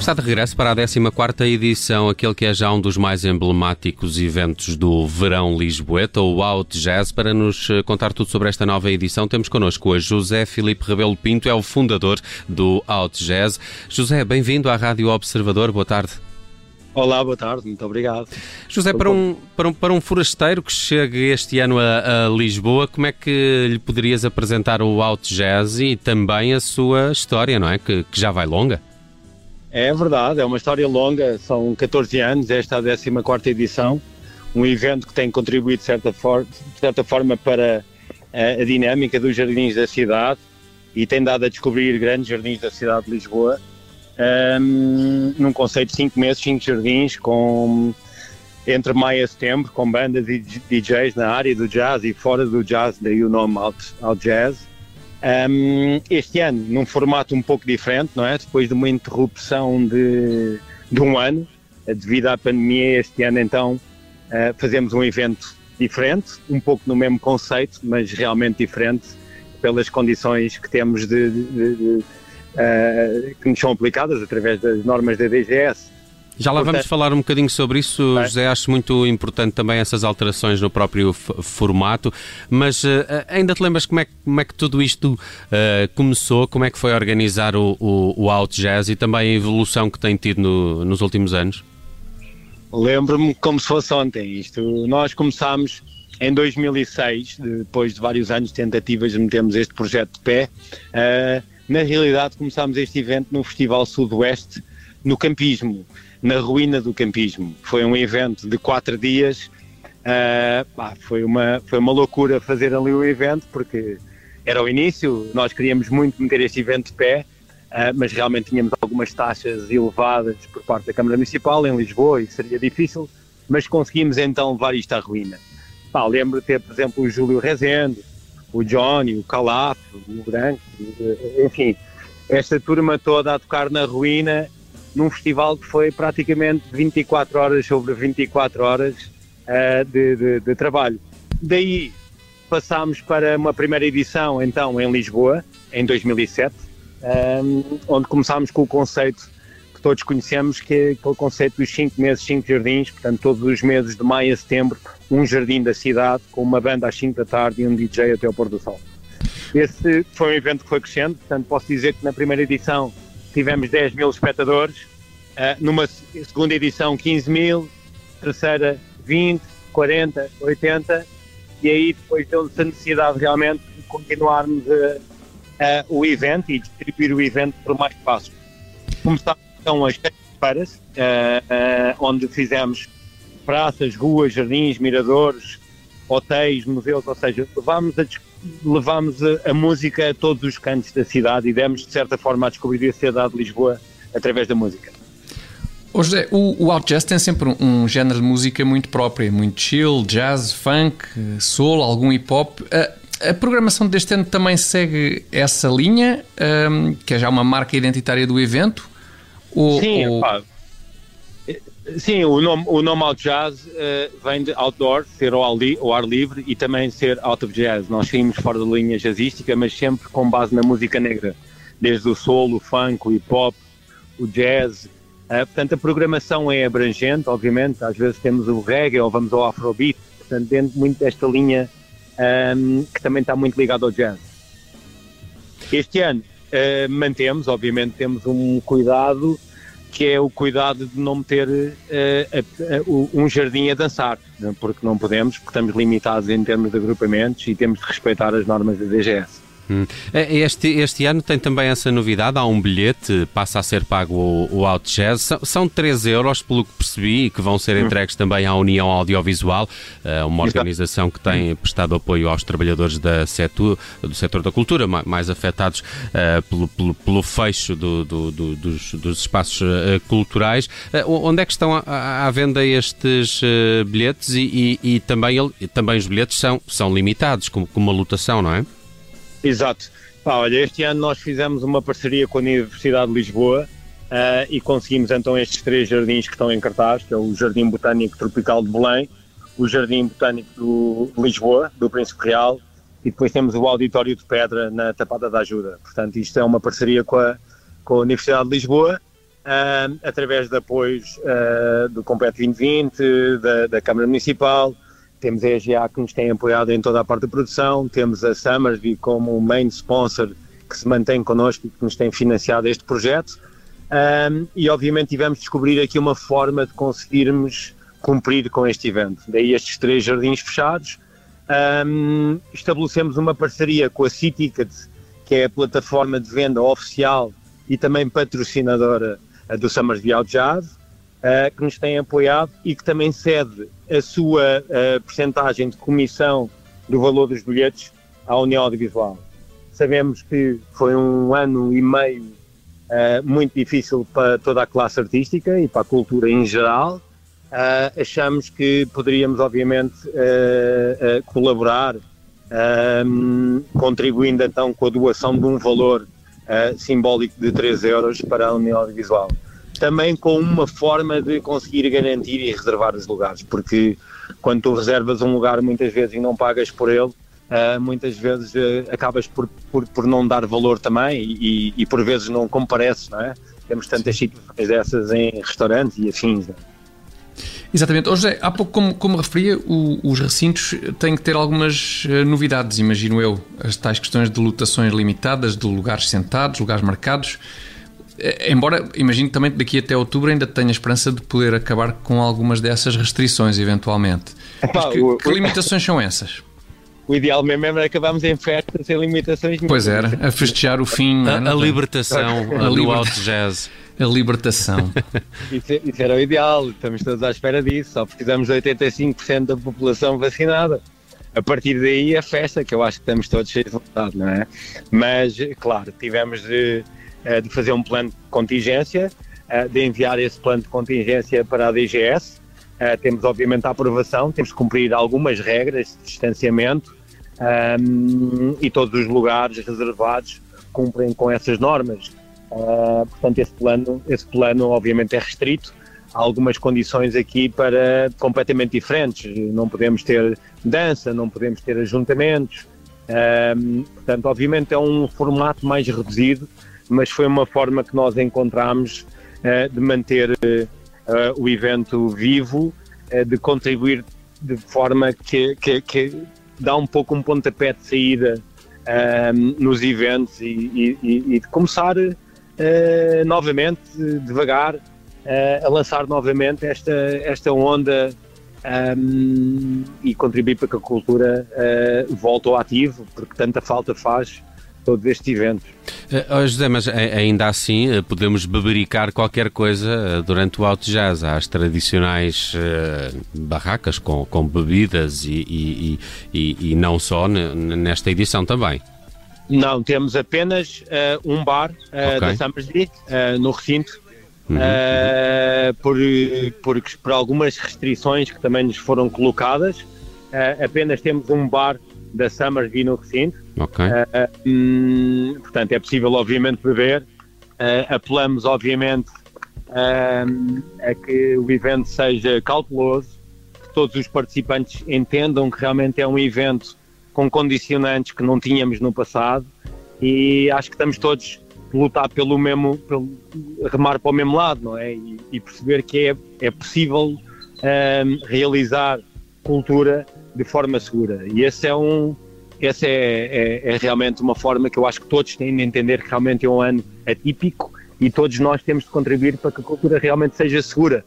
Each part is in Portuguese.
Está de regresso para a 14ª edição, aquele que é já um dos mais emblemáticos eventos do verão lisboeta, o Out Jazz. Para nos eh, contar tudo sobre esta nova edição, temos connosco hoje José Filipe Rebelo Pinto, é o fundador do Out Jazz. José, bem-vindo à Rádio Observador, boa tarde. Olá, boa tarde, muito obrigado. José, para um, para um, para um forasteiro que chega este ano a, a, Lisboa, como é que lhe poderias apresentar o Out Jazz e também a sua história, não é? Que, que já vai longa? É verdade, é uma história longa, são 14 anos, esta é a 14 edição, um evento que tem contribuído de certa, for de certa forma para a, a, dinâmica dos jardins da cidade e tem dado a descobrir grandes jardins da cidade de Lisboa, um, num conceito de 5 meses, 5 jardins, com entre maio e setembro, com bandas e DJs na área do jazz e fora do jazz, daí o nome Out, Out Jazz. Um, este ano, num formato um pouco diferente, não é? Depois de uma interrupção de, de um ano, eh, devido à pandemia, este ano então uh, fazemos um evento diferente, um pouco no mesmo conceito, mas realmente diferente pelas condições que temos de, de, de, uh, que nos são aplicadas através das normas da DGS já lá vamos falar um bocadinho sobre isso, é. José. Acho muito importante também essas alterações no próprio formato. Mas uh, ainda te lembras como é, como é que tudo isto uh, começou? Como é que foi organizar o, o, o Out Jazz e também a evolução que tem tido no, nos últimos anos? Lembro-me como se fosse ontem. Isto, nós começámos em 2006, depois de vários anos de tentativas de metermos este projeto de pé. Uh, na realidade, começámos este evento no Festival Sudoeste, no Campismo na ruína do campismo. Foi um evento de quatro dias. Uh, pá, foi, uma, foi uma loucura fazer ali o evento, porque era o início, nós queríamos muito meter este evento de pé, uh, mas realmente tínhamos algumas taxas elevadas por parte da Câmara Municipal em Lisboa e seria difícil, mas conseguimos então levar isto à ruína. Pá, lembro de ter, por exemplo, o Júlio Rezende, o Johnny, o Calaf, o Branco, enfim, esta turma toda a tocar na ruína num festival que foi praticamente 24 horas sobre 24 horas uh, de, de, de, trabalho. Daí passámos para uma primeira edição, então, em Lisboa, em 2007, um, eh, onde começámos com o conceito que todos conhecemos, que é aquele conceito dos 5 meses, 5 jardins, portanto, todos os meses de maio a setembro, um jardim da cidade, com uma banda às 5 da tarde e um DJ até ao pôr do sol. Esse foi um evento que foi crescendo, portanto, posso dizer que na primeira edição tivemos 10 mil espectadores, uh, numa segunda edição 15 mil, terceira 20, 40, 80, e aí depois deu-se a necessidade realmente de continuarmos uh, o evento e distribuir o evento por mais espaços. Começámos então as feiras, onde fizemos praças, ruas, jardins, miradores, hotéis, museus, ou seja, levámos a, levámos a, a, música a todos os cantos da cidade e demos, de certa forma, a descobrir a cidade de Lisboa através da música. Oh José, o, o out jazz tem sempre um, um, género de música muito próprio, muito chill, jazz, funk, soul, algum hip hop. A, a programação deste ano também segue essa linha, um, que é já uma marca identitária do evento? Ou, Sim, ou... Sim, o nome, o nome Out Jazz uh, vem de outdoor, ser ao ao ar, livre e também ser out of jazz. Nós saímos fora da linha jazzística, mas sempre com base na música negra, desde o soul, o funk, o hip hop, o jazz. Uh, portanto, a programação é abrangente, obviamente. Às vezes temos o reggae ou vamos ao afrobeat, portanto, dentro muito desta linha um, que também está muito ligada ao jazz. Este ano uh, mantemos, obviamente, temos um cuidado que é o cuidado de não meter uh, um jardim a dançar, né? porque não podemos, porque estamos limitados em termos de agrupamentos e temos de respeitar as normas da DGS. Hum. É, este, este ano tem também essa novidade, há um bilhete, passa a ser pago o, o Out Jazz, são, são 3 euros, pelo que percebi, que vão ser hum. entregues também à União Audiovisual, eh, uma organização que tem prestado apoio aos trabalhadores da setor, do setor da cultura, mais afetados uh, pelo, pelo, pelo, fecho do, do, do, dos, dos, espaços uh, culturais. Uh, onde é que estão à, venda estes bilhetes e, e, e também, também os bilhetes são, são limitados, com, com uma lotação, não é? Exato. Pá, olha, este ano nós fizemos uma parceria com a Universidade de Lisboa uh, e conseguimos então estes três jardins que estão em cartaz, que é o Jardim Botânico Tropical de Belém, o Jardim Botânico de Lisboa, do Príncipe Real, e depois temos o Auditório de Pedra na Tapada da Ajuda. Portanto, isto é uma parceria com a, com a Universidade de Lisboa uh, através de apoios uh, do Compete 2020, da, da, Câmara Municipal. Temos a EGA que nos tem apoiado em toda a parte da produção, temos a Summersby como main sponsor que se mantém connosco e que nos tem financiado este projeto. Um, e obviamente tivemos de descobrir aqui uma forma de conseguirmos cumprir com este evento. Daí estes três jardins fechados. Um, estabelecemos uma parceria com a Citicket, que é a plataforma de venda oficial e também patrocinadora do Summers Out Jazz, uh, que nos tem apoiado e que também cede a sua uh, percentagem de comissão do valor dos bilhetes à União Audiovisual. Sabemos que foi um ano e meio uh, muito difícil para toda a classe artística e para a cultura em geral. Uh, achamos que poderíamos, obviamente, uh, colaborar, um, contribuindo então com a doação de um valor simbólico de 3 euros para a União Audiovisual. Também com uma forma de conseguir garantir e reservar os lugares, porque quando tu reservas um lugar muitas vezes e não pagas por ele, uh, muitas vezes uh, acabas por, por, por, não dar valor também e, e, por vezes não compareces, não é? Temos tantas situações dessas em restaurantes e afins. Não é? Exatamente. Hoje, José, há pouco, como, como referia, o, os recintos têm que ter algumas uh, novidades, imagino eu. As tais questões de lotações limitadas, de lugares sentados, lugares marcados. Embora, imagino também daqui até outubro ainda tenha esperança de poder acabar com algumas dessas restrições, eventualmente. Epá, que, o, que limitações são essas? o ideal mesmo era acabarmos em festas sem limitações Pois era, a festejar o fim. A, a libertação a do alto jazz. A libertação. isso, isso, era o ideal, estamos todos à espera disso, só precisamos de 85% da população vacinada. A partir daí a festa, que eu acho que estamos todos cheios de vontade, não é? Mas, claro, tivemos de, de fazer um plano de contingência, eh, de enviar esse plano de contingência para a DGS. Eh, temos, obviamente, a aprovação, temos que cumprir algumas regras de distanciamento, um, e todos os lugares reservados cumprem com essas normas. Portanto, esse plano, esse plano obviamente é restrito. Há algumas condições aqui para completamente diferentes. Não podemos ter dança, não podemos ter ajuntamentos. Um, portanto, obviamente é um formato mais reduzido, mas foi uma forma que nós encontramos uh, de manter uh, o evento vivo, de contribuir de forma que, que, que dá um pouco um pontapé de saída um, nos eventos e, e, e de começar novamente, devagar, a lançar novamente esta, esta onda um, e contribuir para que a cultura uh, volte ao ativo, porque tanta falta faz todos estes eventos. Uh, José, mas ainda assim uh, podemos bebericar qualquer coisa uh, durante o Auto Jazz. Há as tradicionais barracas com, com bebidas e, e, e, e não só nesta edição também. Não, temos apenas um bar okay. da Summersby no recinto. Uhum, uhum. Por, por, por algumas restrições que também nos foram colocadas, apenas temos um bar da Summersby no recinto. Ok. Uh, um, portanto, é possível, obviamente, beber. Uh, apelamos, obviamente, uh, a que o evento seja cauteloso, que todos os participantes entendam que realmente é um evento com condicionantes que não tínhamos no passado e acho que estamos todos a lutar pelo mesmo, pelo, remar para o mesmo lado, não é? E, e perceber que é, é possível um, realizar cultura de forma segura. E esse é um, essa é, é, é, realmente uma forma que eu acho que todos têm de entender que realmente é um ano atípico e todos nós temos de contribuir para que a cultura realmente seja segura.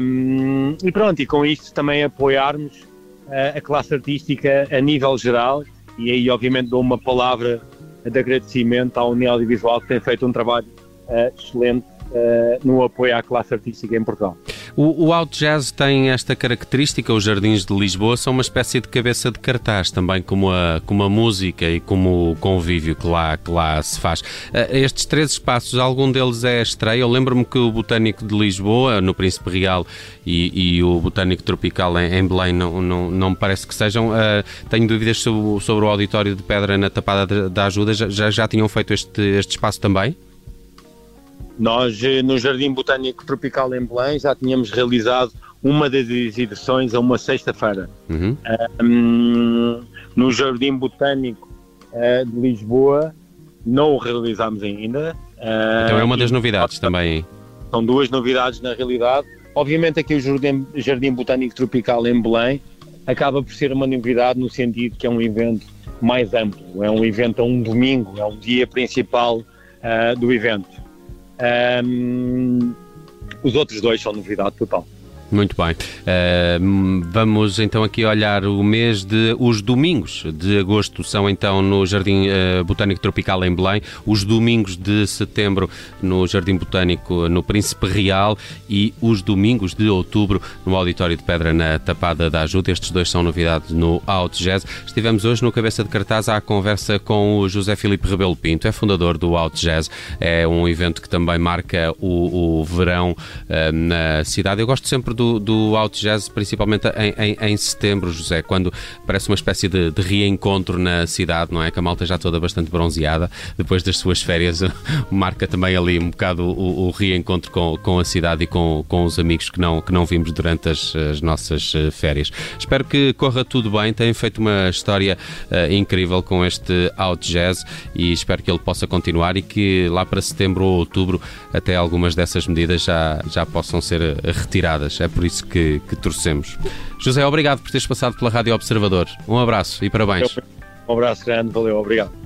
Um, e pronto, e com isto também apoiarmos a, a classe artística a nível geral e aí obviamente dou uma palavra de agradecimento à União Audiovisual que tem feito um trabalho uh, excelente uh, no apoio à classe artística em Portugal. O, o Out Jazz tem esta característica, os Jardins de Lisboa são uma espécie de cabeça de cartaz, também como a, como a música e como o convívio que lá, que lá se faz. Estes três espaços, algum deles é estreia? Eu lembro-me que o Botânico de Lisboa, no Príncipe Real, e, e o Botânico Tropical em, em, Belém não, não, não me parece que sejam. Uh, tenho dúvidas sobre, sobre, o Auditório de Pedra na Tapada da Ajuda. Já, já, já tinham feito este, este espaço também? Nós, eh, no Jardim Botânico Tropical em Belém, já tínhamos realizado uma das edições a uma sexta-feira. Uhum. Um, no Jardim Botânico uh, de Lisboa, não o realizámos ainda. Uh, então é uma das novidades também. São duas novidades na realidade. Obviamente aqui o Jardim, Jardim Botânico Tropical em Belém acaba por ser uma novidade no sentido que é um evento mais amplo, é um evento a um domingo, é um dia principal uh, do evento. Um, os outros dois são novidade total. Muito bem. Uh, vamos então aqui olhar o mês de. Os domingos de agosto são então no Jardim uh, Botânico Tropical em Belém, os domingos de setembro no Jardim Botânico no Príncipe Real e os domingos de outubro no Auditório de Pedra na Tapada da Ajuda. Estes dois são novidades no Out Jazz. Estivemos hoje no Cabeça de Cartaz à conversa com o José Filipe Rebelo Pinto, é fundador do Out Jazz. É um evento que também marca o, o verão uh, na cidade. Eu gosto sempre do, do Jazz, principalmente em, em, em, setembro, José, quando parece uma espécie de, de, reencontro na cidade, não é? Que a malta já toda bastante bronzeada, depois das suas férias, marca também ali um bocado o, o reencontro com, com a cidade e com, com os amigos que não, que não vimos durante as, as nossas eh, férias. Espero que corra tudo bem, têm feito uma história uh, incrível com este Out Jazz e espero que ele possa continuar e que lá para setembro ou outubro até algumas dessas medidas já, já possam ser eh, retiradas. É por isso que, que torcemos. José, obrigado por teres passado pela Rádio Observador. Um abraço e parabéns. Um abraço grande, valeu, obrigado.